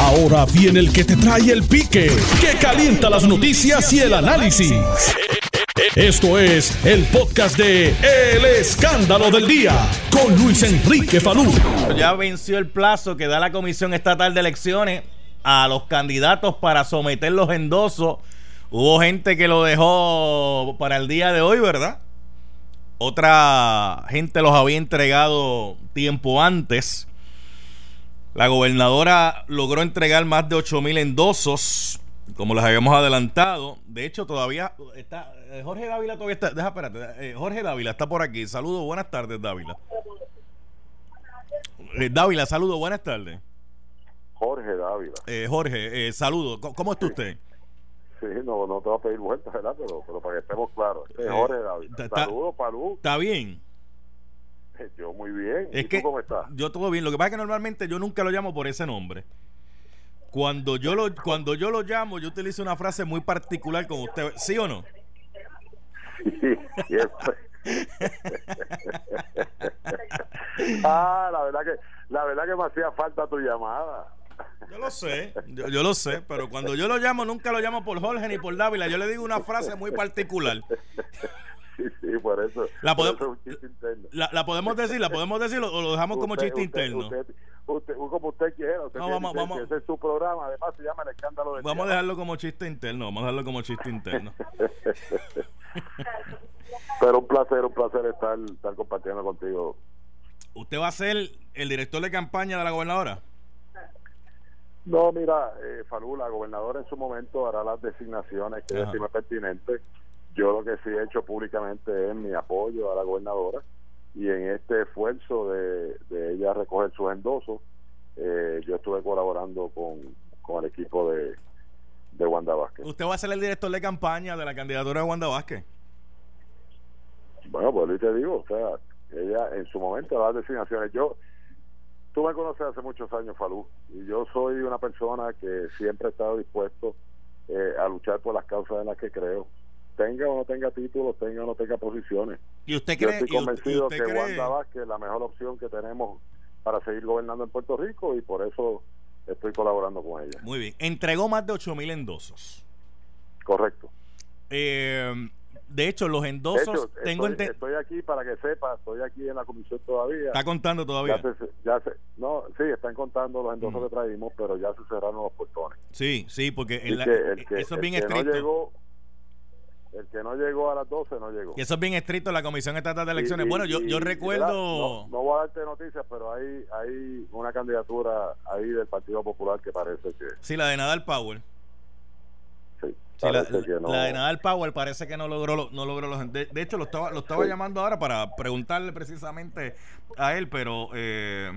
Ahora viene el que te trae el pique, que calienta las noticias y el análisis. Esto es el podcast de El Escándalo del Día con Luis Enrique Falú. Ya venció el plazo que da la Comisión Estatal de Elecciones a los candidatos para someter los endosos. Hubo gente que lo dejó para el día de hoy, ¿verdad? Otra gente los había entregado tiempo antes. La gobernadora logró entregar más de 8 mil endosos, como les habíamos adelantado. De hecho, todavía está. Eh, Jorge Dávila todavía está. Deja, espérate. eh, Jorge Dávila está por aquí. Saludos, buenas tardes, Dávila. Eh, Dávila, saludos, buenas tardes. Jorge Dávila. Eh, Jorge, eh, saludos. ¿Cómo, cómo está usted? Sí, no, no te voy a pedir vueltas, ¿verdad? Pero, pero para que estemos claros. Este es Jorge Dávila. Saludos, Palú. ¿Está bien? Yo muy bien. Es ¿Y que tú cómo estás? yo todo bien. Lo que pasa es que normalmente yo nunca lo llamo por ese nombre. Cuando yo lo cuando yo lo llamo, yo utilizo una frase muy particular con usted. ¿Sí o no? Sí, ah, la verdad que la verdad que me hacía falta tu llamada. Yo lo sé, yo, yo lo sé, pero cuando yo lo llamo, nunca lo llamo por Jorge ni por Dávila. Yo le digo una frase muy particular. Sí, por eso. La por podemos- eso es un chiste interno. La, la podemos decir, la podemos decir o lo dejamos como chiste usted- interno. Usted, usted- como usted quiera. Usted No, vamos- vamos. que Ese es su programa. Además, se llama El Escándalo Vamos a dejarlo como chiste interno, vamos a dejarlo como chiste interno. Pero un placer, un placer estar, estar compartiendo contigo. ¿Usted va a ser el director de campaña de la gobernadora? No, mira, eh, Falú, la gobernadora en su momento hará las designaciones que estime pertinentes. Yo lo que sí he hecho públicamente es mi apoyo a la gobernadora y en este esfuerzo de, de ella recoger sus endosos, eh, yo estuve colaborando con, con el equipo de, de Wanda Vázquez. ¿Usted va a ser el director de campaña de la candidatura de Wanda Vázquez? Bueno, pues te digo, o sea, ella en su momento las designaciones. Yo, tú me conoces hace muchos años, Falú, y yo soy una persona que siempre he estado dispuesto eh, a luchar por las causas en las que creo. Tenga o no tenga títulos, tenga o no tenga posiciones. ¿Y usted Yo cree, estoy y usted- y convencido usted que cree- Wanda Vázquez es la mejor opción que tenemos para seguir gobernando en Puerto Rico y por eso estoy colaborando con ella. Muy bien. Entregó más de 8 mil endosos. Correcto. Eh, de hecho, los De endosos, hecho, tengo estoy, estoy aquí para que sepa, estoy aquí en la comisión todavía. Está contando todavía. Ya se, ya se- no, sí, están contando los endosos Mm. que traímos, pero ya se cerraron los portones. Sí, sí, porque en la- que que, eso es bien estricto. no llegó, el que no llegó a las 12 no llegó. y eso es bien estricto la Comisión Estatal de Elecciones. Y- bueno, yo, y- yo recuerdo. No, no voy a darte noticias, pero hay, hay una candidatura ahí del Partido Popular que parece que Sí, la de Nadal Power. sí, Sí, la, no. la de Nadal Power parece que no logró, lo- no logró los. De, de hecho, lo estaba, lo estaba Sí. llamando ahora para preguntarle precisamente a él, pero eh,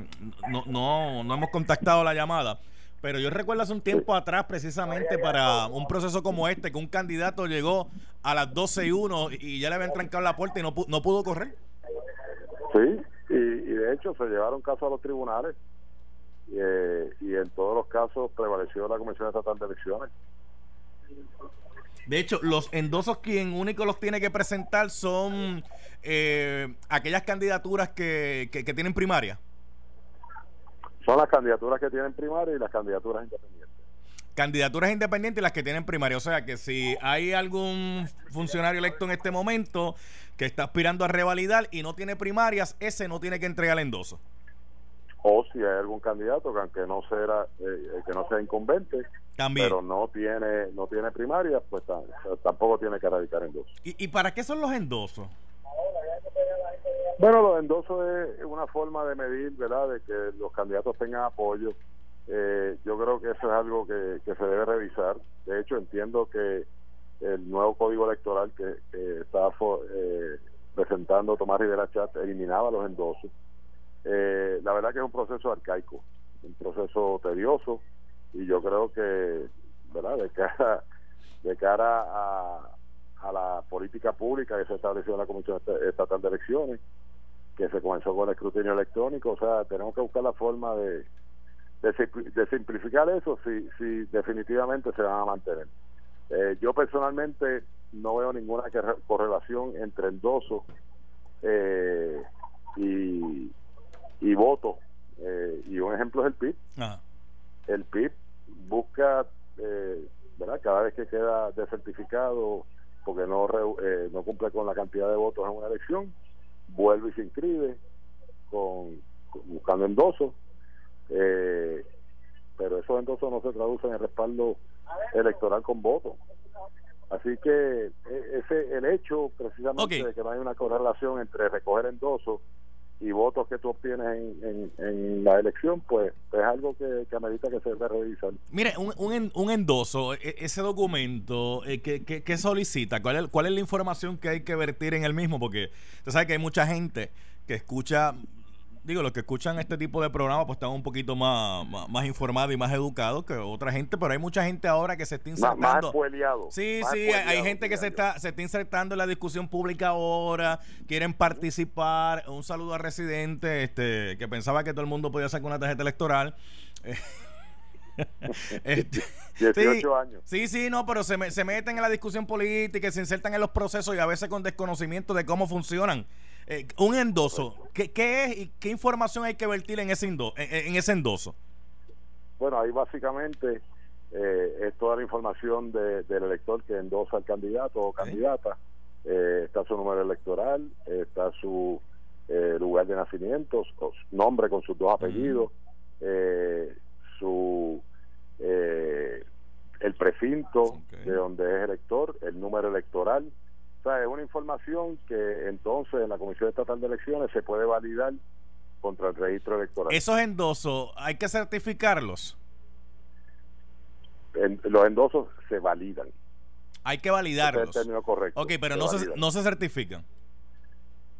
no, no, no hemos contactado la llamada. Pero yo recuerdo hace un tiempo atrás, precisamente para un proceso como este, que un candidato llegó a las 12 y 1 y ya le habían trancado la puerta y no, no pudo correr. Sí, y, y de hecho se llevaron casos a los tribunales eh, y en todos los casos prevaleció la Comisión Estatal de Elecciones. De hecho, los endosos quien único los tiene que presentar son eh, aquellas candidaturas que, que, que tienen primaria. Son las candidaturas que tienen primaria y las candidaturas independientes. Candidaturas independientes y las que tienen primaria. O sea que si hay algún funcionario electo en este momento que está aspirando a revalidar y no tiene primarias, ese no tiene que entregar el endoso. O si hay algún candidato que aunque no sea eh, que no sea incumbente, También. pero no tiene no tiene primaria, pues ta- tampoco tiene que radicar en dos. ¿Y, ¿Y para qué son los endosos? Bueno, los endosos es una forma de medir, ¿verdad?, de que los candidatos tengan apoyo. Eh, yo creo que eso es algo que, se debe revisar. De hecho, entiendo que el nuevo código electoral que, que está fo- eh, presentando Tomás Rivera Chat eliminaba los endosos. Eh, la verdad que es un proceso arcaico, un proceso tedioso, y yo creo que, ¿verdad?, de cara, de cara a, a la política pública que se estableció en la Comisión Est- Estatal de Elecciones, que se comenzó con el escrutinio electrónico, o sea, tenemos que buscar la forma de, de, simpli- de simplificar eso si, si definitivamente se van a mantener. Eh, yo personalmente no veo ninguna correlación entre endoso eh, y, y voto, eh, y un ejemplo es el PIB. El PIB busca, eh, ¿verdad? Cada vez que queda desertificado porque no, eh, no cumple con la cantidad de votos en una elección, vuelve y se inscribe con, buscando endosos, eh, pero esos endosos no se traducen en respaldo electoral con votos. Así que e, ese el hecho precisamente de que no hay una correlación entre recoger endosos y votos que tú obtienes en, en, la elección, pues es algo que, que amerita que se debe revisar. Mire, un, un, un endoso, e, ese documento, eh, ¿qué, qué, solicita? ¿Cuál es, ¿Cuál es la información que hay que vertir en el mismo? Porque usted sabe que hay mucha gente que escucha digo, los que escuchan este tipo de programas pues están un poquito más, más, informados y más educados que otra gente, pero hay mucha gente ahora que se está insertando. Más, sí, sí, hay gente que se está, se está insertando en la discusión pública ahora, quieren participar. Un saludo a residente este, que pensaba que todo el mundo podía sacar una tarjeta electoral. este, 18 años. Sí, sí, no, pero se, se meten en la discusión política, se insertan en los procesos y a veces con desconocimiento de cómo funcionan eh, un endoso, ¿qué, ¿qué, es y qué información hay que vertir en ese, en, ese endoso? Bueno, ahí básicamente eh, es toda la información de, del elector que endosa al candidato o candidata. Eh, está su número electoral, está su lugar de nacimiento, su nombre con sus dos apellidos, su el precinto de donde es elector, el número electoral, o sea, es una información que entonces en la Comisión Estatal de Elecciones se puede validar contra el registro electoral. ¿Esos endosos hay que certificarlos? los endosos se validan. Hay que validarlos. es el término correcto. Ok, pero no se, no se certifican.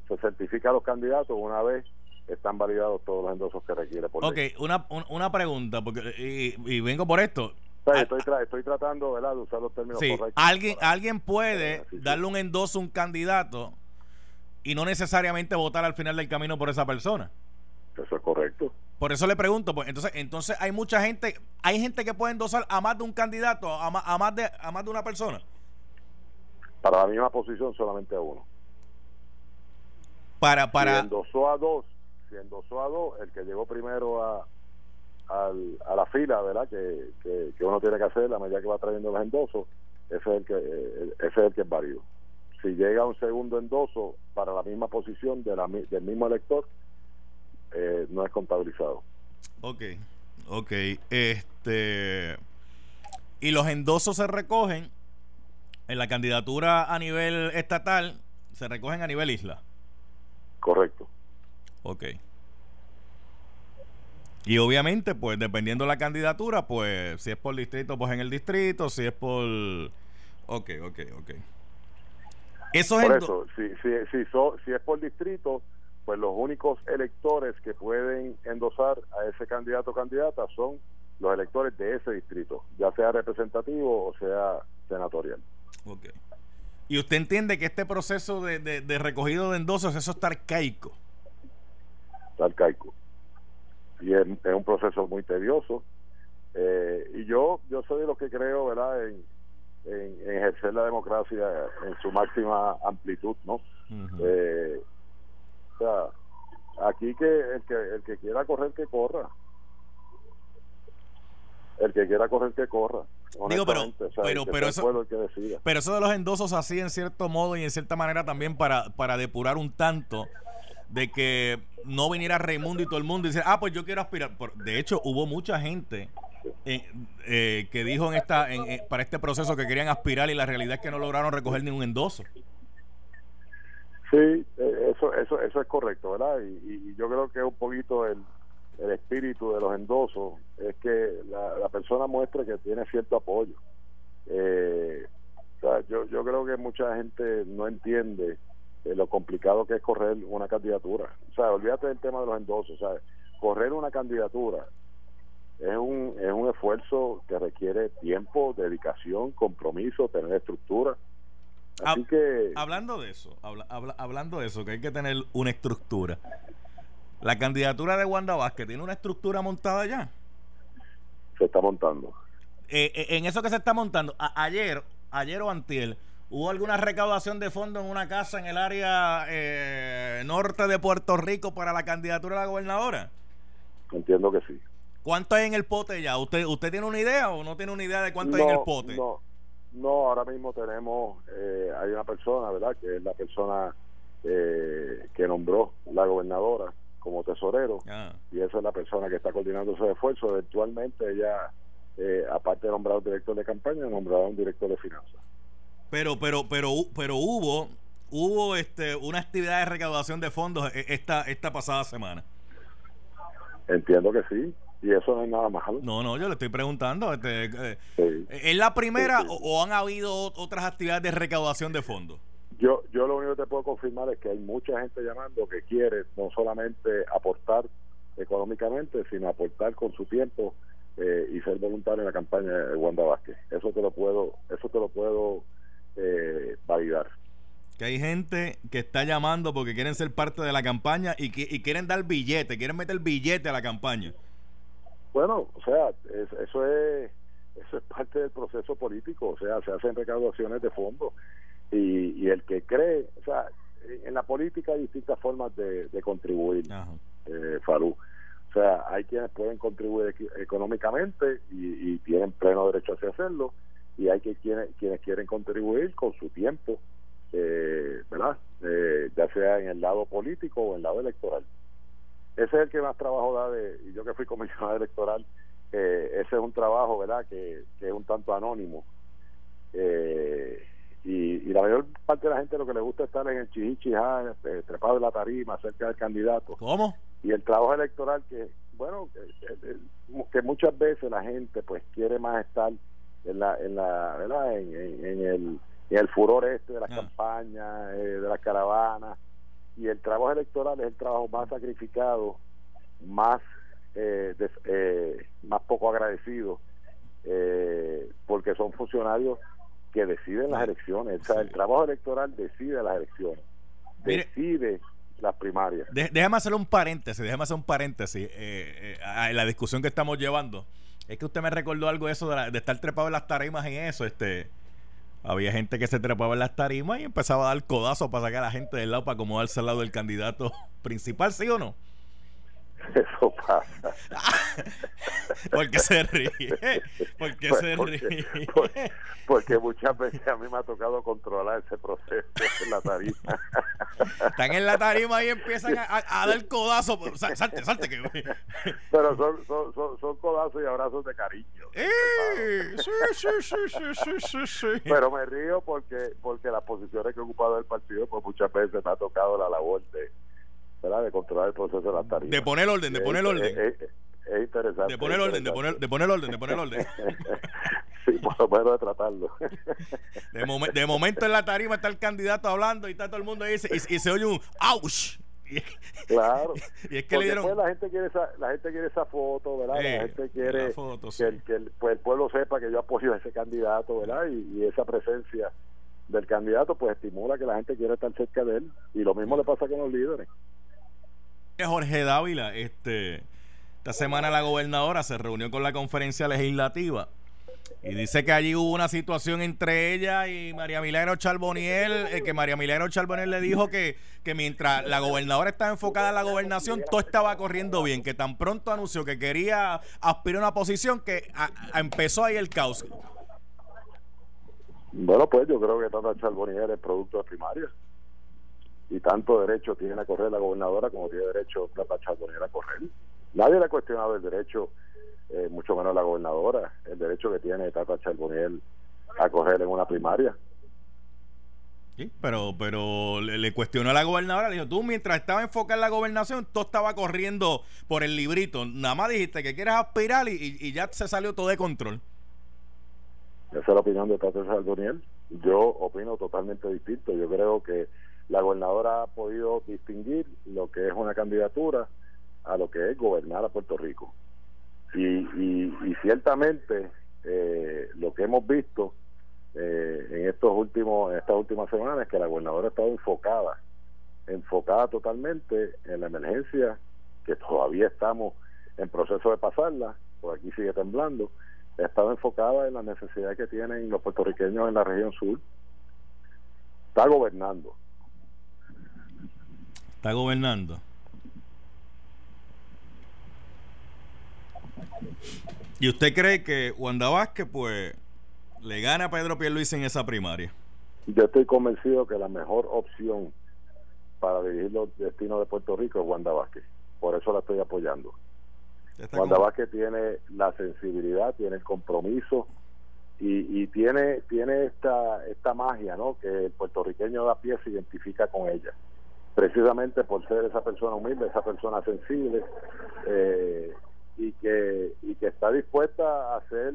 Se certifica a los candidatos una vez están validados todos los endosos que requiere. Por ok, una, una pregunta, porque y, y vengo por esto. Ah, estoy, tratando de usar los términos correctos. Alguien, alguien puede darle un endoso a un candidato y no necesariamente votar al final del camino por esa persona. Eso es correcto. Por eso le pregunto, pues entonces, entonces hay mucha gente, hay gente que puede endosar a más de un candidato, a más, a más de a más de una persona. Para la misma posición solamente a uno. Para para si endosó a dos, si endosó a dos, el que llegó primero a al, a la fila, ¿verdad? Que, que, uno tiene que hacer la medida que va trayendo los endosos, ese es el que, eh, ese es el que es válido. Si llega un segundo endoso para la misma posición de la, del mismo elector, eh, no es contabilizado. Ok, ok. Este. Y los endosos se recogen en la candidatura a nivel estatal, se recogen a nivel isla. Correcto. Ok. Y obviamente, pues dependiendo de la candidatura, pues si es por distrito, pues en el distrito, si es por... Ok, ok, ok. Eso por eso, si, si, si, si es por distrito, pues los únicos electores que pueden endosar a ese candidato o candidata son los electores de ese distrito, ya sea representativo o sea senatorial. Ok. ¿Y usted entiende que este proceso de, de, de recogido de endosos, eso está arcaico? Está arcaico y es, un proceso muy tedioso. Eh, y yo yo soy de los que creo, ¿verdad?, en, ejercer la democracia en su máxima amplitud, ¿no? Eh, o sea, aquí que el que el que quiera correr que corra. El que quiera correr que corra. Digo, pero, pero, pero eso, pero eso de los endosos así en cierto modo y en cierta manera también para, para depurar un tanto de que no viniera Raimundo y todo el mundo y decir, ah, pues yo quiero aspirar. de hecho, hubo mucha gente eh, eh, que dijo en esta en, eh, para este proceso que querían aspirar y la realidad es que no lograron recoger ningún endoso. Sí, eso, eso, eso es correcto, ¿verdad? Y, yo creo que un poquito el, el espíritu de los endosos es que la, persona muestre que tiene cierto apoyo. o sea, yo, yo creo que mucha gente no entiende lo complicado que es correr una candidatura. O sea, olvídate del tema de los endosos. O sea, correr una candidatura es un, es un esfuerzo que requiere tiempo, dedicación, compromiso, tener estructura. Así que... Hablando de eso, hablando de eso, que hay que tener una estructura. La candidatura de Wanda Vázquez tiene una estructura montada ya. Se está montando. Eh, eh, en eso que se está montando, ayer, ayer o antier, ¿Hubo alguna recaudación de fondos en una casa en el área eh, norte de Puerto Rico para la candidatura de la gobernadora? Entiendo que sí. ¿Cuánto hay en el pote ya? ¿Usted usted tiene una idea o no tiene una idea de cuánto hay en el pote? No, no, ahora mismo tenemos, eh, hay una persona, ¿verdad? Que es la persona eh, que nombró la gobernadora como tesorero Ah. y esa es la persona que está coordinando ese esfuerzo. Eventualmente ella, eh, aparte de nombrar un director de campaña, nombrará un director de finanzas. Pero, pero, pero, pero hubo, hubo este, una actividad de recaudación de fondos eh, esta, esta pasada semana. Entiendo que sí, y eso no es nada malo. No, no, yo le estoy preguntando. Este, eh, Sí. ¿Es la primera Sí, sí. o, o han habido ot- otras actividades de recaudación de fondos? Yo, yo lo único que te puedo confirmar es que hay mucha gente llamando que quiere no solamente aportar económicamente, sino aportar con su tiempo eh, y ser voluntario en la campaña de Wanda Vázquez. Eso te lo puedo, eso te lo puedo eh, validar. Que hay gente que está llamando porque quieren ser parte de la campaña y, que, y quieren dar billete, quieren meter billete a la campaña. Bueno, o sea, es- eso es eso es parte del proceso político, o sea, se hacen recaudaciones de fondos y, y el que cree, o sea, en la política hay distintas formas de, de contribuir. Eh, Farú. O sea, hay quienes pueden contribuir económicamente y, y tienen pleno derecho a hacerlo, y hay que quienes, quienes quieren contribuir con su tiempo, eh, ¿verdad? Eh, ya sea en el lado político o en el lado electoral. Ese es el que más trabajo da, de, y yo que fui comisionado electoral, eh, ese es un trabajo, ¿verdad?, que, que es un tanto anónimo. Eh, y, y la mayor parte de la gente lo que le gusta es estar en el chihichijá, eh, trepado en la tarima, cerca del candidato ¿Cómo? y el trabajo electoral que bueno que, que- que muchas veces la gente pues quiere más estar en la en la verdad en, en- en el en el furor este de las Ah. campañas eh, de las caravanas. Y el trabajo electoral es el trabajo más sacrificado más eh, des- eh, más poco agradecido eh, porque son funcionarios que deciden las elecciones. O sea el trabajo electoral decide las elecciones Mire- decide las primarias. Déjame hacer un paréntesis, déjame hacer un paréntesis eh, eh, a- la discusión que estamos llevando. Es que usted me recordó algo eso de, la- de estar trepado en las tarimas en eso. este Había gente que se trepaba en las tarimas y empezaba a dar codazo para sacar a la gente del lado para acomodarse al lado del candidato principal, ¿sí o no? Eso pasa ¿Por qué se ríe? ¿Por qué Pues se porque, ríe? por- porque muchas veces a mí me ha tocado controlar ese proceso en la tarima. Están en la tarima y empiezan a, a- a dar codazo. Sa- Salte, salte. Que, Pero son, son, son, son codazos y abrazos de cariño. ¡Eh! Sí, sí, sí, sí, sí, sí, sí. Pero me río porque porque las posiciones que he ocupado el partido, pues muchas veces me ha tocado la labor de, ¿verdad? de controlar el proceso de la tarima. De poner orden, de poner orden. Es, es- es interesante. De poner orden, de poner, de poner orden, de poner orden. sí, por lo menos de tratarlo. De, momen- de momento en la tarima está el candidato hablando y está todo el mundo ahí y, se- y- y se oye un ¡Auch! Y, Claro. y es que le dieron. la gente quiere esa, la gente quiere esa foto, ¿verdad? Eh, la gente quiere foto, que, sí. el, que el, pues, el pueblo sepa que yo apoyo a ese candidato, ¿verdad? Y, y esa presencia del candidato pues estimula que la gente quiera estar cerca de él y lo mismo le pasa con los líderes. Jorge Dávila, este, esta semana la gobernadora se reunió con la conferencia legislativa y dice que allí hubo una situación entre ella y María Milagro Charboniel, eh, que María Milagro Charboniel le dijo que, que mientras la gobernadora estaba enfocada en la gobernación, todo estaba corriendo bien, que tan pronto anunció que quería aspirar a una posición que empezó ahí el caos. Bueno, pues yo creo que Tata Charbonier es producto de primaria y tanto derecho tiene a correr la gobernadora como tiene derecho Tata Charbonier a correr. Nadie le ha cuestionado el derecho, eh, mucho menos la gobernadora, el derecho que tiene Tata Charbonier a correr en una primaria. Sí, pero pero le, le cuestionó a la gobernadora, le dijo, tú mientras estaba enfocada en la gobernación, todo estaba corriendo por el librito. Nada más dijiste que quieres aspirar y, y- y ya se salió todo de control. Esa es la opinión de Tata Charbonier. Yo opino totalmente distinto. Yo creo que la gobernadora ha podido distinguir lo que es una candidatura a lo que es gobernar a Puerto Rico. Y, y, ciertamente eh, lo que hemos visto eh, en estos últimos en estas últimas semanas es que la gobernadora ha estado enfocada enfocada totalmente en la emergencia que todavía estamos en proceso de pasarla por aquí sigue temblando. Ha estado enfocada en la necesidad que tienen los puertorriqueños en la región sur. Está gobernando Está gobernando. ¿Y usted cree que Wanda Vázquez, pues, le gana a Pedro Pierluisi en esa primaria? Yo estoy convencido que la mejor opción para dirigir los destinos de Puerto Rico es Wanda Vázquez. Por eso la estoy apoyando. Wanda Vázquez tiene la sensibilidad, tiene el compromiso y, y, tiene tiene esta esta magia, ¿no? Que el puertorriqueño da pie se identifica con ella. Precisamente por ser esa persona humilde, esa persona sensible eh, y que y que está dispuesta a hacer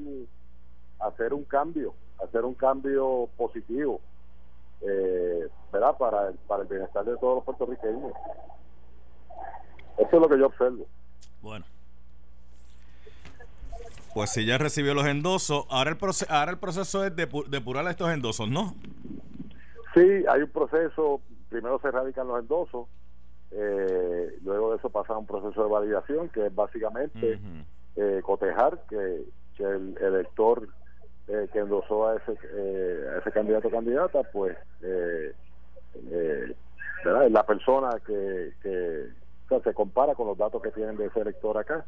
a hacer un cambio, a hacer un cambio positivo eh, ¿verdad? Para el, para el bienestar de todos los puertorriqueños. Eso es lo que yo observo. Bueno. Pues si ya recibió los endosos, ahora el, proceso, ahora el proceso es de depurar estos endosos, ¿no? Sí, hay un proceso, primero se radican los endosos, eh, luego de eso pasa un proceso de validación, que es básicamente eh, cotejar que, que el elector eh, que endosó a ese, eh, a ese candidato o candidata, pues es la persona que, que se compara con los datos que tienen de ese elector acá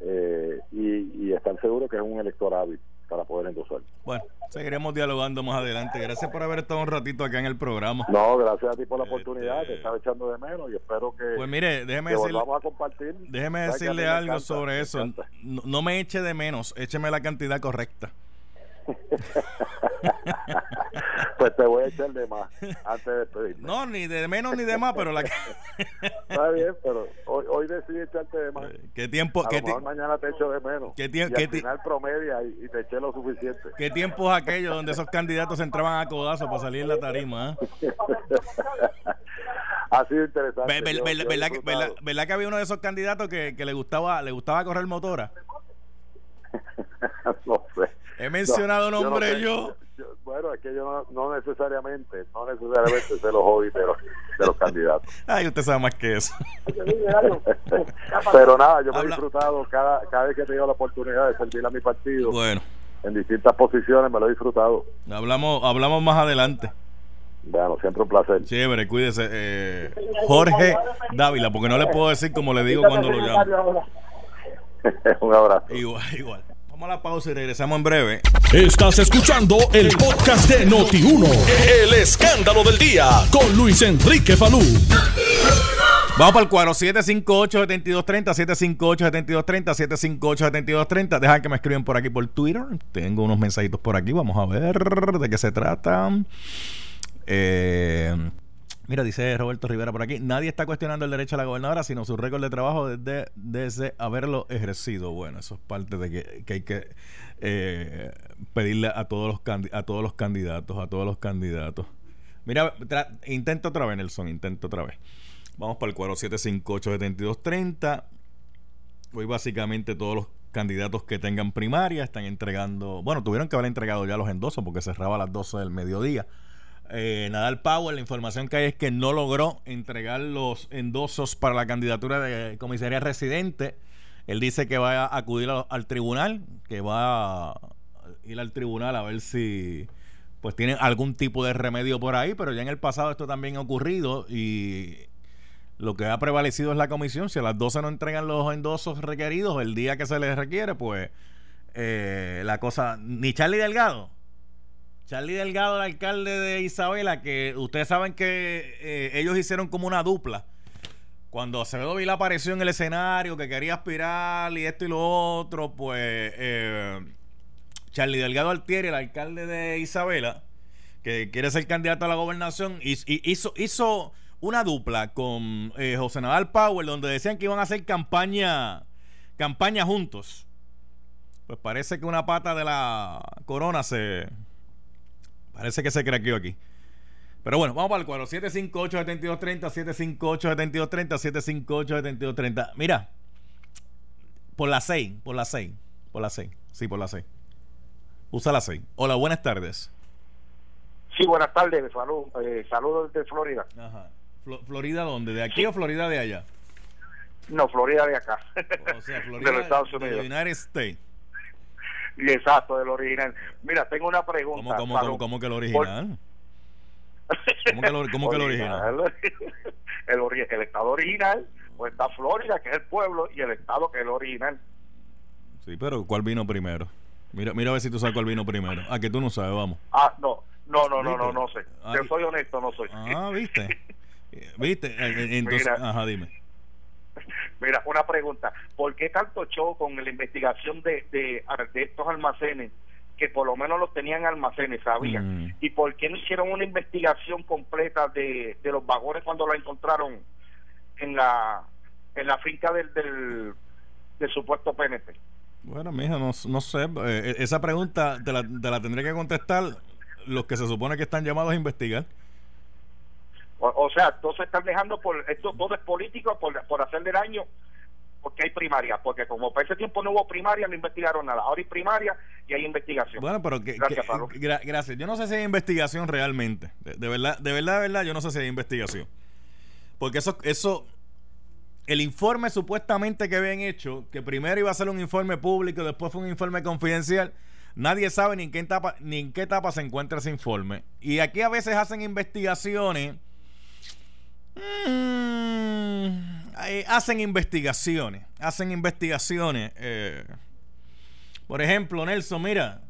y, y estar seguro que es un elector hábil para poder endosar. Bueno, seguiremos dialogando más adelante. Gracias por haber estado un ratito acá en el programa. No, gracias a ti por la oportunidad, este... te estaba echando de menos y espero que, pues mire, déjeme decirle, a compartir. Déjeme decirle algo sobre eso. No, no, me eche de menos, écheme la cantidad correcta. pues te voy a echar de más antes de. No, ni de menos ni de más, pero la Está bien, pero hoy, hoy decidí echarte de más. ¿Qué tiempo? A qué lo mejor mañana te echo de menos. ¿Qué tiempo? Al final promedia y, y, te eché lo suficiente. ¿Qué tiempo es aquello donde esos candidatos entraban a codazo para salir en la tarima? ¿eh? ha sido interesante. ¿Verdad, yo, yo verdad, verdad, verdad, que había uno de esos candidatos que, que le gustaba le gustaba correr motora? no sé. He mencionado no, nombre yo, no yo. yo, Bueno, es que yo no, no, necesariamente, no necesariamente sé los hobbies de los, de los candidatos. Ay, usted sabe más que eso. Pero nada, yo me he disfrutado cada, cada vez que he tenido la oportunidad de servir a mi partido. Bueno. En distintas posiciones me lo he disfrutado. Hablamos, hablamos más adelante. Bueno, siempre un placer. Chévere, cuídese. Eh, Jorge Dávila, porque no le puedo decir como le digo cuando lo llamo. un abrazo. Igual, igual. Vamos a la pausa y regresamos en breve. Estás escuchando el podcast de Noti1. El escándalo del día con Luis Enrique Falú. Vamos para el cuadro 758-7230, 758-7230, 758-7230. Dejan que me escriben por aquí por Twitter. Tengo unos mensajitos por aquí. Vamos a ver de qué se trata. Eh, Mira, dice Roberto Rivera por aquí, nadie está cuestionando el derecho a la gobernadora, sino su récord de trabajo desde, desde haberlo ejercido. Bueno, eso es parte de que, que hay que eh, pedirle a todos los a todos los candidatos, a todos los candidatos. Mira, intento otra vez, Nelson, intento otra vez. Vamos para el cuadro 758-7230. Hoy básicamente todos los candidatos que tengan primaria están entregando, bueno, tuvieron que haber entregado ya los endosos porque cerraba a las 12 del mediodía. Eh, Nadal Powell, la información que hay es que no logró entregar los endosos para la candidatura de comisaría residente. Él dice que va a acudir al tribunal, que va a ir al tribunal a ver si pues tienen algún tipo de remedio por ahí, pero ya en el pasado esto también ha ocurrido y lo que ha prevalecido es la comisión. Si a las 12 no entregan los endosos requeridos el día que se les requiere, pues eh, la cosa... Ni Charlie Delgado, Charlie Delgado, el alcalde de Isabela, que ustedes saben que eh, ellos hicieron como una dupla. Cuando Acevedo Vila apareció en el escenario, que quería aspirar y esto y lo otro, pues eh, Charlie Delgado Altieri, el alcalde de Isabela, que quiere ser candidato a la gobernación, hizo, hizo una dupla con eh, José Nadal Power, donde decían que iban a hacer campaña, campaña juntos. Pues parece que una pata de la corona se, Parece que se craqueó aquí. Pero bueno, vamos para el cuadro. 758-7230, 758-7230, 758-7230. Mira, por la 6, por la 6, por la 6. Sí, por la 6. Usa la 6. Hola, buenas tardes. Sí, buenas tardes. Eh, saludos desde Florida. Ajá. ¿Florida dónde? ¿De aquí sí. o Florida de allá? No, Florida de acá. O sea, Florida de los Estados Unidos. De United States. Y exacto, del original. Mira, tengo una pregunta. ¿Cómo, cómo, cómo, cómo que el original? ¿Cómo que, lo, cómo que el original? El, el, estado original, pues está Florida, que es el pueblo, y el estado que es el original. Sí, pero ¿cuál vino primero? Mira, mira a ver si tú sabes cuál vino primero. Ah, que tú no sabes, vamos. Ah, no, no, no, no, no, no sé. Yo soy honesto, no soy. Ah, ¿viste? ¿Viste? Eh, eh, Entonces, Mira. ajá, dime. Mira, una pregunta. ¿Por qué tanto show con la investigación de, de, de estos almacenes que por lo menos los tenían almacenes, sabían? Mm. ¿Y por qué no hicieron una investigación completa de, de los vagones cuando la encontraron en la en la finca del, del, del supuesto PNP? Bueno, mija, no, no sé. eh, esa pregunta te la, te la tendré que contestar los que se supone que están llamados a investigar. O, o sea, entonces están dejando por esto todo es político por, por hacerle daño porque hay primaria, porque como para ese tiempo no hubo primaria, no investigaron nada. Ahora hay primaria y hay investigación. Bueno, pero que, Gracias, que- gra- gracias. Yo no sé si hay investigación realmente. De, de verdad, de verdad, de verdad, yo no sé si hay investigación. Porque eso, eso, el informe supuestamente que habían hecho, que primero iba a ser un informe público, después fue un informe confidencial. Nadie sabe ni en qué etapa, ni en qué etapa se encuentra ese informe. Y aquí a veces hacen investigaciones. Mm, hacen investigaciones. Hacen investigaciones. eh, por ejemplo, Nelson, mira,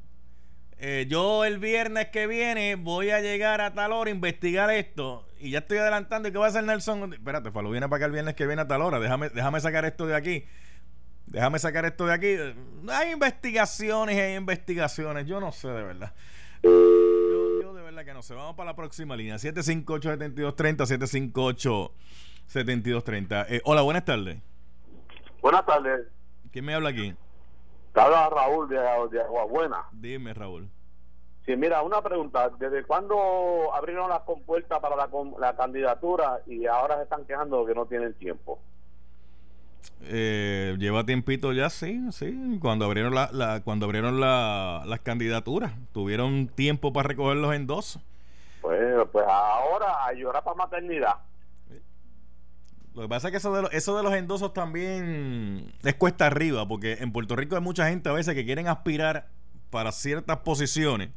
eh, yo el viernes que viene voy a llegar a tal hora a investigar esto. Y ya estoy adelantando. ¿Y qué va a hacer Nelson? Espérate, Falo viene para acá el viernes que viene a tal hora. Déjame, déjame sacar esto de aquí. Déjame sacar esto de aquí. Hay investigaciones, hay investigaciones. Yo no sé de verdad. Verdad que no sé. Vamos para la próxima línea. 758-7230, 758-7230. Eh, hola, buenas tardes. Buenas tardes. ¿Quién me habla aquí? Te habla Raúl de, de Aguabuena. Dime, Raúl. Sí, mira, una pregunta. ¿Desde cuándo abrieron las compuertas para la, la candidatura y ahora se están quejando de que no tienen tiempo? Eh, lleva tiempito ya, sí, sí. Cuando abrieron la, la- cuando abrieron la- las candidaturas, tuvieron tiempo para recoger los endosos. Pues, pues ahora a llorar para maternidad. Lo que pasa es que eso de, los- eso de los endosos también es cuesta arriba, porque en Puerto Rico hay mucha gente a veces que quieren aspirar para ciertas posiciones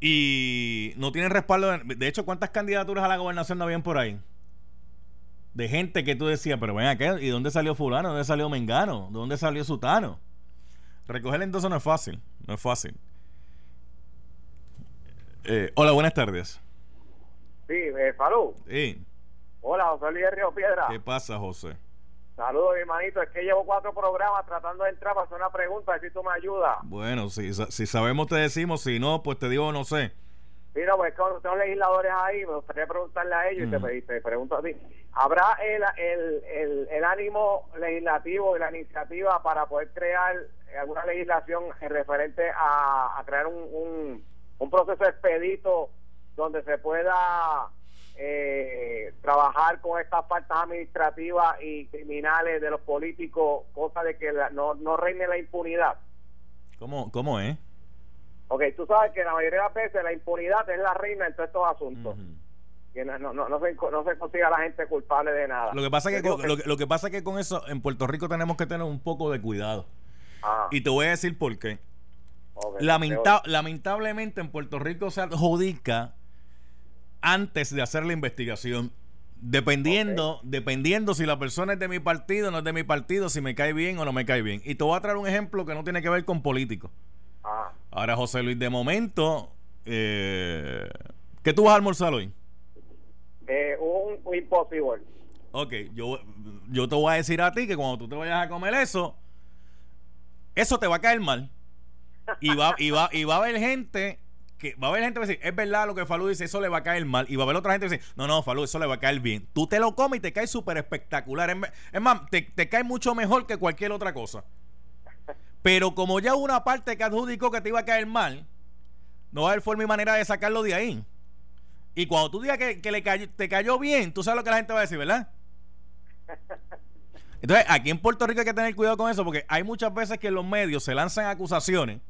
y no tienen respaldo. De de hecho, ¿cuántas candidaturas a la gobernación no habían por ahí? De gente que tú decías, pero ven acá, ¿y dónde salió fulano? ¿Dónde salió Mengano? ¿De dónde salió Sutano? Recoger endoso no es fácil, no es fácil. Eh, hola, buenas tardes. Sí, eh, Falú. Sí, Hola, José Luis de Río Piedra. ¿Qué pasa, José? Saludos, hermanito. Es que llevo cuatro programas tratando de entrar para hacer una pregunta, a ver si tú me ayudas. Bueno, si, si sabemos te decimos, si no, pues te digo no sé. Mira, pues cuando tengo legisladores ahí, me gustaría preguntarle a ellos y te, te pregunto a ti. ¿Habrá el, el, el, el ánimo legislativo y la iniciativa para poder crear alguna legislación en referente a, a crear un, un, un proceso expedito donde se pueda eh, trabajar con estas faltas administrativas y criminales de los políticos, cosa de que la- no, no reine la impunidad? ¿Cómo, cómo es? Ok, tú sabes que la mayoría de las veces la impunidad es la reina en todos estos asuntos. Ujú. Que no, no, no, se, no se consiga a la gente culpable de nada. Lo que pasa es que, con, lo, que- lo que pasa es que con eso en Puerto Rico tenemos que tener un poco de cuidado. Ajá, Y te voy a decir por qué. ok. Lamenta- lamentablemente en Puerto Rico se adjudica antes de hacer la investigación. Dependiendo, dependiendo si la persona es de mi partido o no es de mi partido, si me cae bien o no me cae bien. Y te voy a traer un ejemplo que no tiene que ver con políticos. Ajá. Ahora, José Luis, de momento, eh, ¿qué tú vas a almorzar hoy? Eh, un, un imposible. Ok, yo, yo te voy a decir a ti que cuando tú te vayas a comer eso, eso te va a caer mal. Y va, y va, y va a haber gente que va a haber gente que va a decir, es verdad lo que Falú dice, eso le va a caer mal. Y va a haber otra gente que dice, no, no, Falú, eso le va a caer bien. Tú te lo comes y te cae súper espectacular. Es, más, te, te cae mucho mejor que cualquier otra cosa. Pero como ya una parte que adjudicó que te iba a caer mal, no va a haber forma y manera de sacarlo de ahí. Y cuando tú digas que, que le cayó- te cayó bien, tú sabes lo que la gente va a decir, ¿verdad? Entonces, aquí en Puerto Rico hay que tener cuidado con eso porque hay muchas veces que los medios se lanzan acusaciones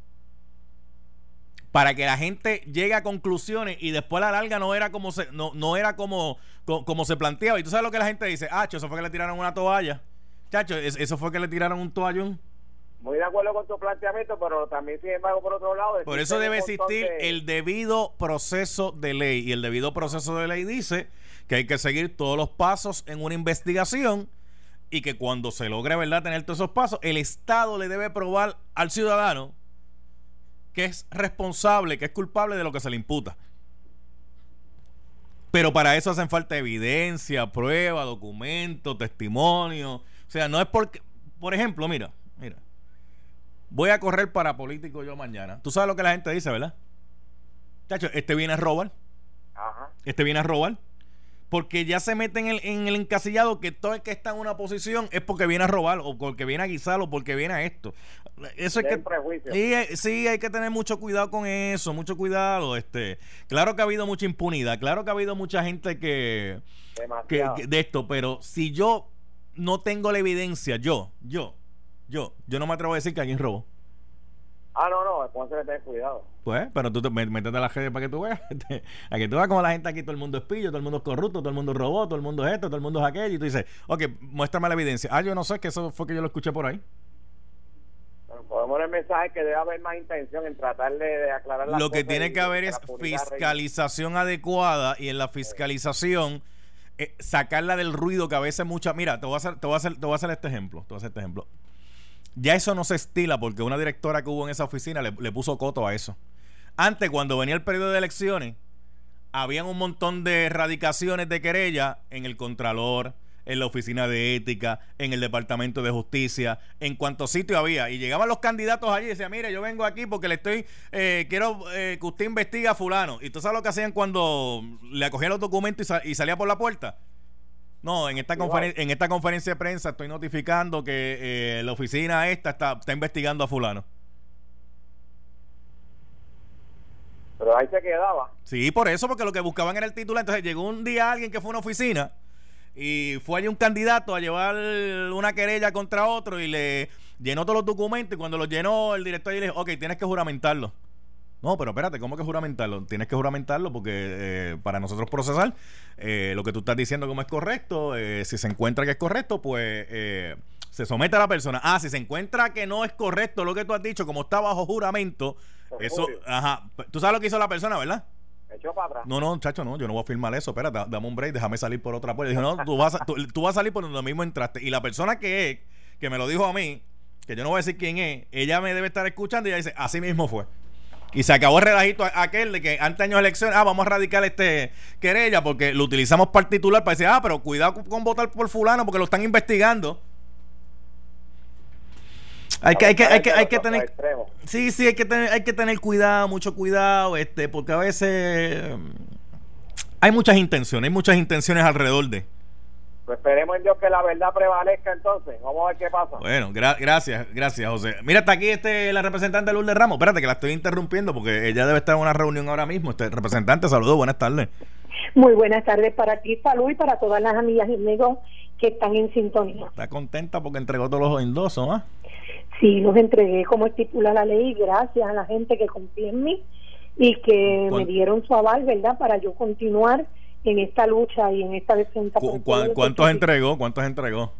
para que la gente llegue a conclusiones y después a la larga no era como se, no, no era como, co- como, se planteaba. Y tú sabes lo que la gente dice, ah, eso fue que le tiraron una toalla. Chacho, es- eso fue que le tiraron un toallón. Muy de acuerdo con tu planteamiento, pero también, sin embargo, por otro lado... Por eso debe existir de- el debido proceso de ley. Y el debido proceso de ley dice que hay que seguir todos los pasos en una investigación y que cuando se logre, ¿verdad?, tener todos esos pasos, el Estado le debe probar al ciudadano que es responsable, que es culpable de lo que se le imputa. Pero para eso hacen falta evidencia, prueba, documento, testimonio. O sea, no es porque, por ejemplo, mira, mira, voy a correr para político yo mañana. Tú sabes lo que la gente dice, ¿verdad? Chacho, este viene a robar. Ajá. Este viene a robar porque ya se mete en el, en el encasillado que todo el que está en una posición es porque viene a robar o porque viene a guisar o porque viene a esto. Eso es que sí, eh, sí, hay que tener mucho cuidado con eso, mucho cuidado. Este, claro que ha habido mucha impunidad, claro que ha habido mucha gente que, que, de esto, pero si yo no tengo la evidencia, yo, yo, yo, yo no me atrevo a decir que alguien robó. Ah, no, no, entonces tener cuidado. Pues, pero tú te, métete a la gente para que tú veas. a que tú veas como la gente aquí, todo el mundo es pillo, todo el mundo es corrupto, todo el mundo es robot, todo el mundo es esto, todo el mundo es aquello. Y tú dices, ok, muéstrame la evidencia. Ah, yo no sé, que eso fue que yo lo escuché por ahí. Podemos el mensaje que debe haber más intención en tratar de, aclarar las Lo que tiene que haber es fiscalización adecuada y en la fiscalización. Eh, sacarla del ruido que a veces mucha mira te voy a hacer te voy a hacer te voy a hacer este ejemplo te voy a hacer este ejemplo ya eso no se estila porque una directora que hubo en esa oficina le, puso coto a eso. Antes, cuando venía el periodo de elecciones, habían un montón de erradicaciones de querella en el Contralor, en la Oficina de Ética, en el Departamento de Justicia, en cuanto sitio había. Y llegaban los candidatos allí y decían, mire, yo vengo aquí porque le estoy, eh, quiero eh, que usted investigue a fulano. ¿Y tú sabes lo que hacían cuando le acogían los documentos y salía por la puerta? No, en esta, en esta conferencia de prensa estoy notificando que eh, la oficina esta está, está investigando a fulano. Pero ahí se quedaba. Sí, por eso, porque lo que buscaban era el titular. Entonces llegó un día alguien que fue a una oficina y fue allí un candidato a llevar una querella contra otro y le llenó todos los documentos y cuando los llenó el director le dijo, ok, tienes que juramentarlo. No, pero espérate, ¿cómo que juramentarlo? Tienes que juramentarlo porque eh, para nosotros procesar eh, lo que tú estás diciendo como es correcto, eh, si se encuentra que es correcto, pues se somete a la persona. Ah, si se encuentra que no es correcto lo que tú has dicho, como está bajo juramento, eso, ajá, tú sabes lo que hizo la persona, ¿verdad? Para atrás. No, no, chacho, no, yo no voy a firmar eso. Espérate, dame un break, déjame salir por otra puerta. No, tú vas, a, tú, vas a salir por donde mismo entraste. Y la persona que es, que me lo dijo a mí, que yo no voy a decir quién es, ella me debe estar escuchando y ella dice, así mismo fue. Y se acabó el relajito aquel de que antes años de elecciones, ah, vamos a radicar este querella porque lo utilizamos particular para decir, ah, pero cuidado con, votar por fulano porque lo están investigando. Hay que, hay que, hay que, hay que tener. Sí, sí, hay que tener, hay que tener cuidado, mucho cuidado, este, porque a veces mm, hay muchas intenciones, hay muchas intenciones alrededor de. Pues esperemos en Dios que la verdad prevalezca entonces. Vamos a ver qué pasa. Bueno, gracias, gracias, José. Mira, está aquí este la representante Lourdes Ramos. Espérate que la estoy interrumpiendo porque ella debe estar en una reunión ahora mismo. Este representante, saludos, buenas tardes. Muy buenas tardes para ti, salud y para todas las amigas y amigos que están en sintonía. Está contenta porque entregó todos los endosos, ¿ah? Sí, los entregué como estipula la ley, gracias a la gente que confía en mí y que me dieron su aval, ¿verdad? Para yo continuar en esta lucha y en esta defensa. ¿Cuántos entregó? ¿Cuántos entregó?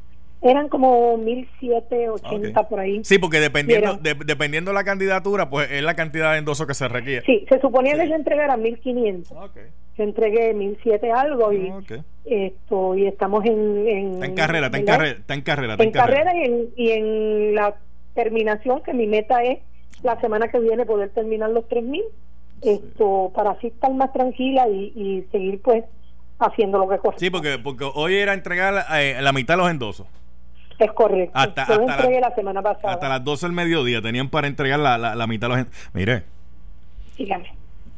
Eran como 1.780 por ahí. Sí, porque dependiendo de, dependiendo la candidatura, pues es la cantidad de endosos que se requiere. Sí, se suponía que yo entregara 1.500. Okay. Yo entregué 1.007 algo y esto y estamos en... en está en carrera, está en, carrera, está en carrera. en carrera, y, en, y en la terminación, que mi meta es la semana que viene poder terminar los 3.000 esto para así estar más tranquila y, seguir pues haciendo lo que corresponde. Sí, porque, porque hoy era entregar eh, la mitad de los endosos. Es correcto. Hasta, Yo entregué la, semana pasada. Hasta las 12 del mediodía tenían para entregar la, la, mitad de los endosos. Mire. Dígame.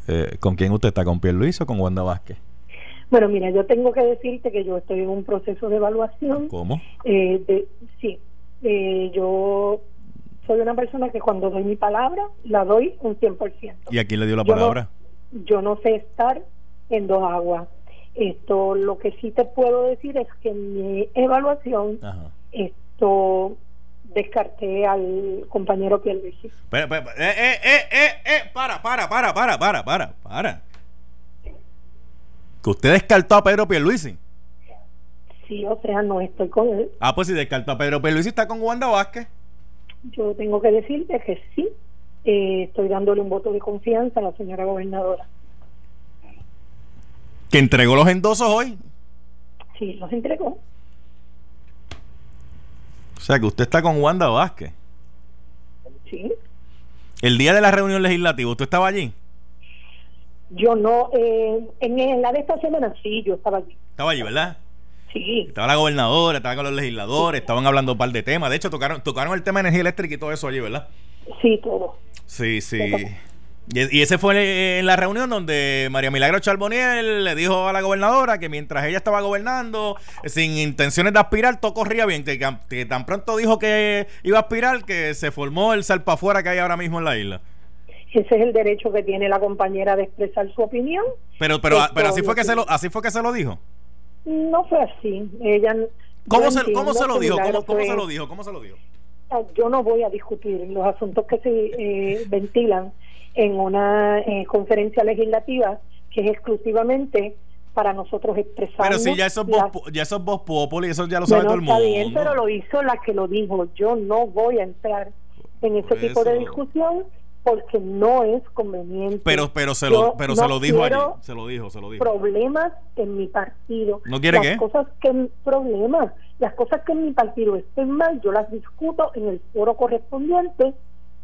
Eh, ¿Con quién usted está? ¿Con Pierre Luis o con Wanda Vázquez? Bueno, mira, yo tengo que decirte que yo estoy en un proceso de evaluación. ¿Cómo? Eh, de, sí. Eh, yo soy una persona que cuando doy mi palabra, la doy un 100%. ¿Y a quién le dio la palabra? yo no sé estar en dos aguas. Esto, lo que sí te puedo decir es que en mi evaluación, esto descarté al compañero Pierluisi. Pero, pero, eh, eh, eh, eh, eh, para, para, para, para, para, para, para. Que usted descartó a Pedro Pierluisi. Sí, o sea, no estoy con él. Ah, pues si descartó a Pedro Pierluisi, está con Wanda Vázquez yo tengo que decirte que sí, eh, estoy dándole un voto de confianza a la señora gobernadora. ¿Que entregó los endosos hoy? Sí, los entregó. O sea que usted está con Wanda Vázquez. Sí. El día de la reunión legislativa, ¿usted estaba allí? Yo no, eh, en la de esta semana sí, yo estaba allí. Estaba allí, ¿verdad? Sí. Estaba la gobernadora, estaba con los legisladores, estaban hablando un par de temas. De hecho, tocaron, tocaron el tema de energía eléctrica y todo eso allí, ¿verdad? Sí, todo. Sí, sí. Y, ese fue en la reunión donde María Milagro Charboniel le dijo a la gobernadora que mientras ella estaba gobernando, sin intenciones de aspirar, todo corría bien. Que, tan pronto dijo que iba a aspirar, que se formó el salpafuera que hay ahora mismo en la isla. Ese es el derecho que tiene la compañera de expresar su opinión. Pero, pero, pero así fue que se lo, así fue que se lo dijo. No fue así. Ella. ¿Cómo, se, ¿cómo se lo dijo? ¿Cómo, se lo dijo? ¿Cómo se lo dijo? Yo no voy a discutir los asuntos que se eh, ventilan en una eh, conferencia legislativa que es exclusivamente para nosotros expresar. Pero si ya esos voz, ya voz populi, eso ya lo sabe todo el mundo. Bien, pero lo hizo la que lo dijo. Yo no voy a entrar en ese tipo de discusión porque no es conveniente. Pero pero se lo pero se lo dijo allí, se lo dijo, se lo dijo. Problemas en mi partido. ¿No quiere las cosas que problemas, las cosas que en mi partido estén mal, yo las discuto en el foro correspondiente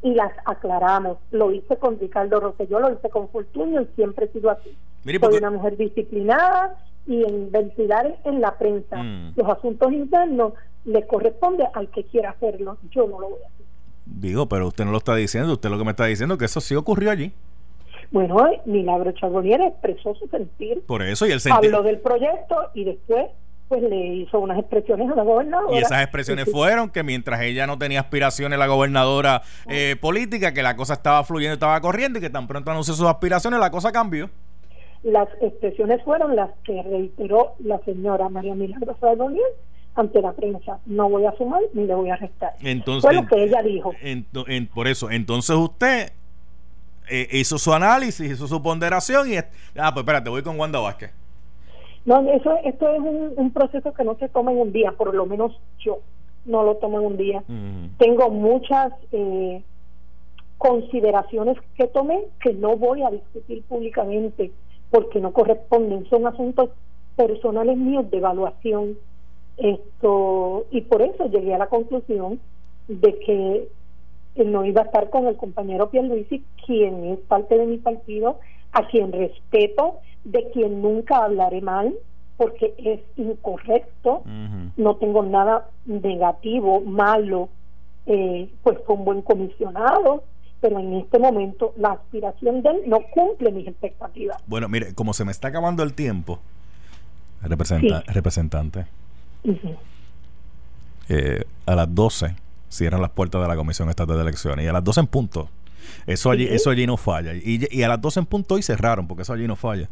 y las aclaramos. Lo hice con Ricardo Rosselló, lo hice con Fortunio y siempre he sido así. Soy una mujer disciplinada y en ventilar en la prensa mm. los asuntos internos le corresponde al que quiera hacerlo. Yo no lo voy a hacer. Digo, pero usted no lo está diciendo, usted lo que me está diciendo es que eso sí ocurrió allí. Bueno, Milagro Charbonnier expresó su sentir. Por eso, y el sentir. Habló del proyecto y después pues le hizo unas expresiones a la gobernadora. Y esas expresiones fueron que mientras ella no tenía aspiraciones, la gobernadora eh, política, que la cosa estaba fluyendo, estaba corriendo y que tan pronto anunció sus aspiraciones, la cosa cambió. Las expresiones fueron las que reiteró la señora María Milagro Sardonier ante la prensa. No voy a sumar ni le voy a restar. Entonces, Fue lo que ella dijo. por eso, entonces usted eh, hizo su análisis, hizo su ponderación y... Ah, pues espérate, voy con Wanda Vázquez. No, eso, esto es un, proceso que no se toma en un día, por lo menos yo no lo tomo en un día. Tengo muchas eh, consideraciones que tomé que no voy a discutir públicamente porque no corresponden, son asuntos personales míos de evaluación. Esto y por eso llegué a la conclusión de que no iba a estar con el compañero Pierluisi, quien es parte de mi partido, a quien respeto de quien nunca hablaré mal porque es incorrecto, no tengo nada negativo, malo, eh, pues fue un buen comisionado, pero en este momento la aspiración de él no cumple mis expectativas. Bueno, mire, como se me está acabando el tiempo, representante, eh, a las 12 cierran las puertas de la Comisión Estatal de Elecciones y a las 12 en punto. Eso allí, eso allí no falla. Y, y, a las 12 en punto hoy cerraron, porque eso allí no falla.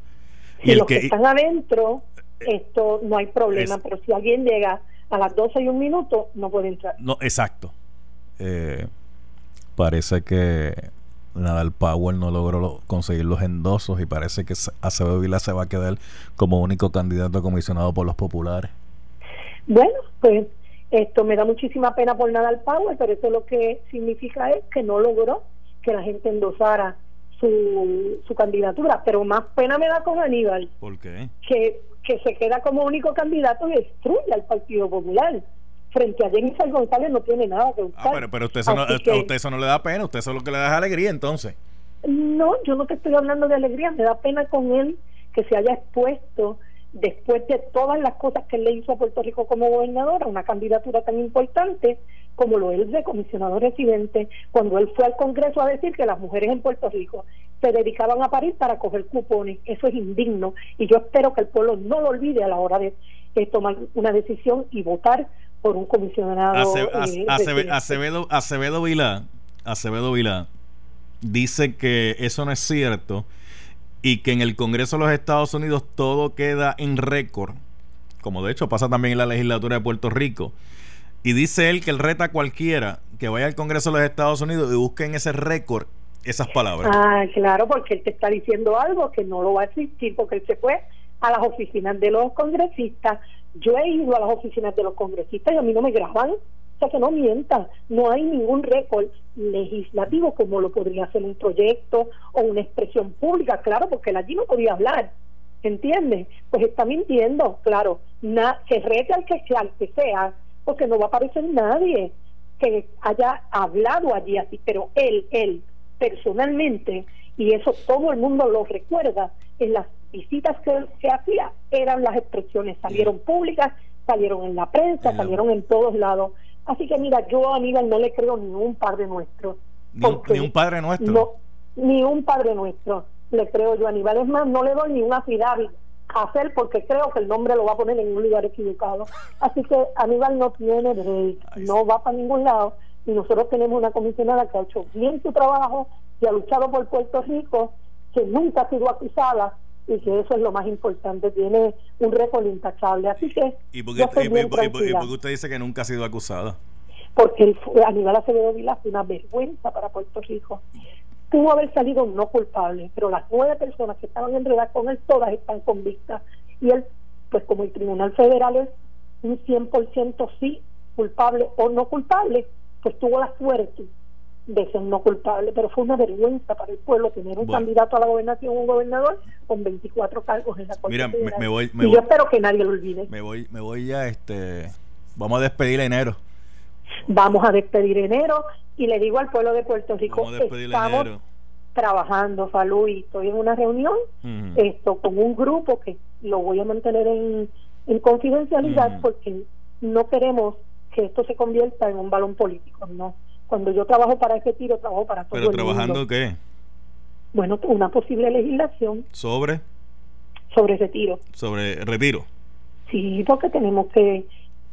Si los que, están adentro, esto no hay problema, pero si alguien llega a las 12 y un minuto, no puede entrar. No, exacto. Eh, parece que Nadal Power no logró conseguir los endosos y parece que Acevedo Vila se va a quedar como único candidato comisionado por los populares. Bueno, pues esto me da muchísima pena por Nadal Power, pero eso lo que significa es que no logró que la gente endosara su, su candidatura, pero más pena me da con Aníbal. ¿Por qué? Que, que se queda como único candidato y destruye al Partido Popular. Frente a Jennifer González no tiene nada que buscar. Ah, pero, usted, eso no, usted eso no le da pena, usted eso lo que le da alegría entonces. No, yo no te estoy hablando de alegría, me da pena con él que se haya expuesto después de todas las cosas que él le hizo a Puerto Rico como gobernadora, una candidatura tan importante como lo es de comisionado residente, cuando él fue al Congreso a decir que las mujeres en Puerto Rico se dedicaban a parir para coger cupones. Eso es indigno y yo espero que el pueblo no lo olvide a la hora de, tomar una decisión y votar por un comisionado. Eh, Acevedo, Acevedo Vilá, Acevedo Vilá dice que eso no es cierto y que en el Congreso de los Estados Unidos todo queda en récord, como de hecho pasa también en la legislatura de Puerto Rico. Y dice él que él reta a cualquiera que vaya al Congreso de los Estados Unidos y busque en ese récord esas palabras. Ah, claro, porque él te está diciendo algo que no lo va a existir, porque él se fue a las oficinas de los congresistas. Yo he ido a las oficinas de los congresistas y a mí no me graban que no mientan, no hay ningún récord legislativo como lo podría ser un proyecto o una expresión pública, claro, porque él allí no podía hablar, ¿entiendes? Pues está mintiendo, claro, na, que rete al que sea, al que sea, porque no va a aparecer nadie que haya hablado allí así, pero él, él, personalmente, y eso todo el mundo lo recuerda, en las visitas que, se hacía eran las expresiones, salieron públicas, salieron en la prensa, salieron en todos lados. Así que mira, yo a Aníbal no le creo ni un padre nuestro. Ni un, padre nuestro. No, ni un padre nuestro le creo yo a Aníbal. Es más, no le doy ni una fidávit a hacer porque creo que el nombre lo va a poner en un lugar equivocado. Así que Aníbal no tiene break, no va para ningún lado. Y nosotros tenemos una comisionada que ha hecho bien su trabajo y ha luchado por Puerto Rico, que nunca ha sido acusada y que eso es lo más importante, tiene un récord intachable. Así que. ¿Y por qué, usted dice que nunca ha sido acusada? Porque Aníbal Acevedo Vila fue una vergüenza para Puerto Rico pudo haber salido no culpable, pero las nueve personas que estaban enredadas con él, todas están convictas. Y él, pues como el Tribunal Federal es un 100% sí, culpable o no culpable, pues tuvo la suerte de ser no culpable, pero fue una vergüenza para el pueblo tener un candidato a la gobernación, un gobernador con 24 cargos en la Corte Mira, me, voy, y yo espero que nadie lo olvide. Me voy, me voy ya, este, vamos a despedir enero. Vamos a despedir enero y le digo al pueblo de Puerto Rico, estamos trabajando, Falú, y estoy en una reunión esto con un grupo que lo voy a mantener en, confidencialidad porque no queremos que esto se convierta en un balón político, no. Cuando yo trabajo para ese tiro, trabajo para todo ¿Pero trabajando qué? Bueno, una posible legislación. ¿Sobre? Sobre retiro. ¿Sobre retiro? Sí, porque tenemos que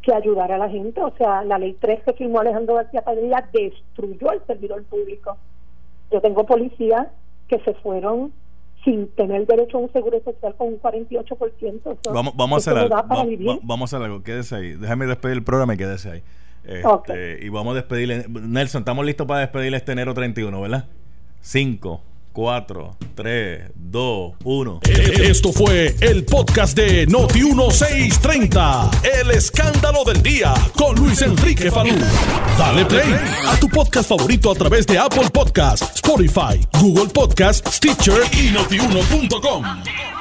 que ayudar a la gente. O sea, la ley 3 que firmó Alejandro García Padilla destruyó al servidor público. Yo tengo policías que se fueron sin tener derecho a un seguro social con un 48%. vamos, vamos a hacer algo. vamos a hacer algo. Quédese ahí. Déjame despedir el programa y quédese ahí. Este, y vamos a despedirle. Nelson, estamos listos para despedirle este enero 31, ¿verdad? 5, 4, 3, 2, 1. Esto fue el podcast de Noti1630. El escándalo del día con Luis Enrique Falú. Dale play a tu podcast favorito a través de Apple Podcasts, Spotify, Google Podcasts, Stitcher y notiuno.com.